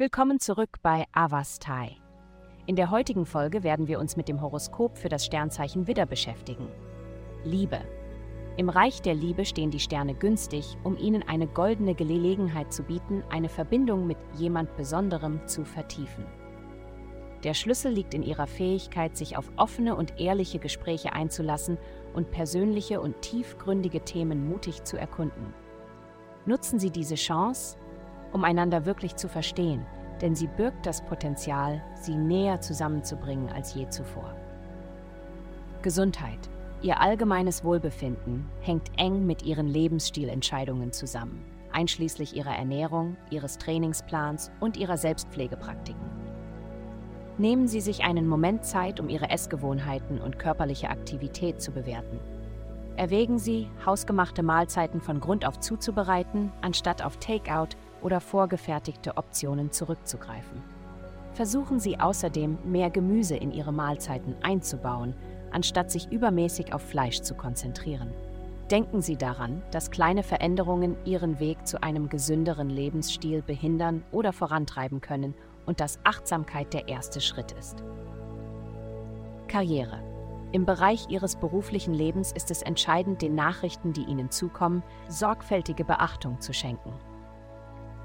Willkommen zurück bei Avastai. In der heutigen Folge werden wir uns mit dem Horoskop für das Sternzeichen Widder beschäftigen. Liebe. Im Reich der Liebe stehen die Sterne günstig, um ihnen eine goldene Gelegenheit zu bieten, eine Verbindung mit jemand Besonderem zu vertiefen. Der Schlüssel liegt in ihrer Fähigkeit, sich auf offene und ehrliche Gespräche einzulassen und persönliche und tiefgründige Themen mutig zu erkunden. Nutzen Sie diese Chance, um einander wirklich zu verstehen, denn sie birgt das Potenzial, sie näher zusammenzubringen als je zuvor. Gesundheit. Ihr allgemeines Wohlbefinden hängt eng mit ihren Lebensstilentscheidungen zusammen, einschließlich ihrer Ernährung, ihres Trainingsplans und ihrer Selbstpflegepraktiken. Nehmen Sie sich einen Moment Zeit, um Ihre Essgewohnheiten und körperliche Aktivität zu bewerten. Erwägen Sie, hausgemachte Mahlzeiten von Grund auf zuzubereiten, anstatt auf Takeout oder vorgefertigte Optionen zurückzugreifen. Versuchen Sie außerdem, mehr Gemüse in Ihre Mahlzeiten einzubauen, anstatt sich übermäßig auf Fleisch zu konzentrieren. Denken Sie daran, dass kleine Veränderungen Ihren Weg zu einem gesünderen Lebensstil behindern oder vorantreiben können und dass Achtsamkeit der erste Schritt ist. Karriere. Im Bereich Ihres beruflichen Lebens ist es entscheidend, den Nachrichten, die Ihnen zukommen, sorgfältige Beachtung zu schenken.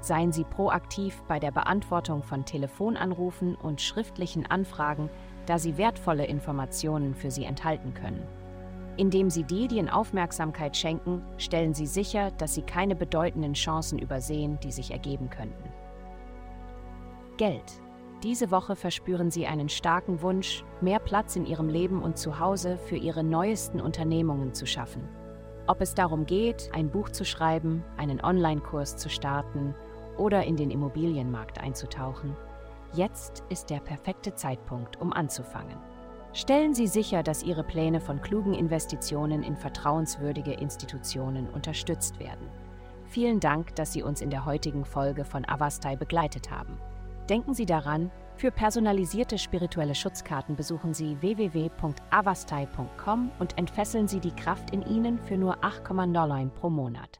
Seien Sie proaktiv bei der Beantwortung von Telefonanrufen und schriftlichen Anfragen, da sie wertvolle Informationen für Sie enthalten können. Indem Sie Medien Aufmerksamkeit schenken, stellen Sie sicher, dass Sie keine bedeutenden Chancen übersehen, die sich ergeben könnten. Geld. Diese Woche verspüren Sie einen starken Wunsch, mehr Platz in Ihrem Leben und Zuhause für Ihre neuesten Unternehmungen zu schaffen. Ob es darum geht, ein Buch zu schreiben, einen Online-Kurs zu starten oder in den Immobilienmarkt einzutauchen, jetzt ist der perfekte Zeitpunkt, um anzufangen. Stellen Sie sicher, dass Ihre Pläne von klugen Investitionen in vertrauenswürdige Institutionen unterstützt werden. Vielen Dank, dass Sie uns in der heutigen Folge von Avastai begleitet haben. Denken Sie daran, für personalisierte spirituelle Schutzkarten besuchen Sie www.avastai.com und entfesseln Sie die Kraft in Ihnen für nur 8,9 pro Monat.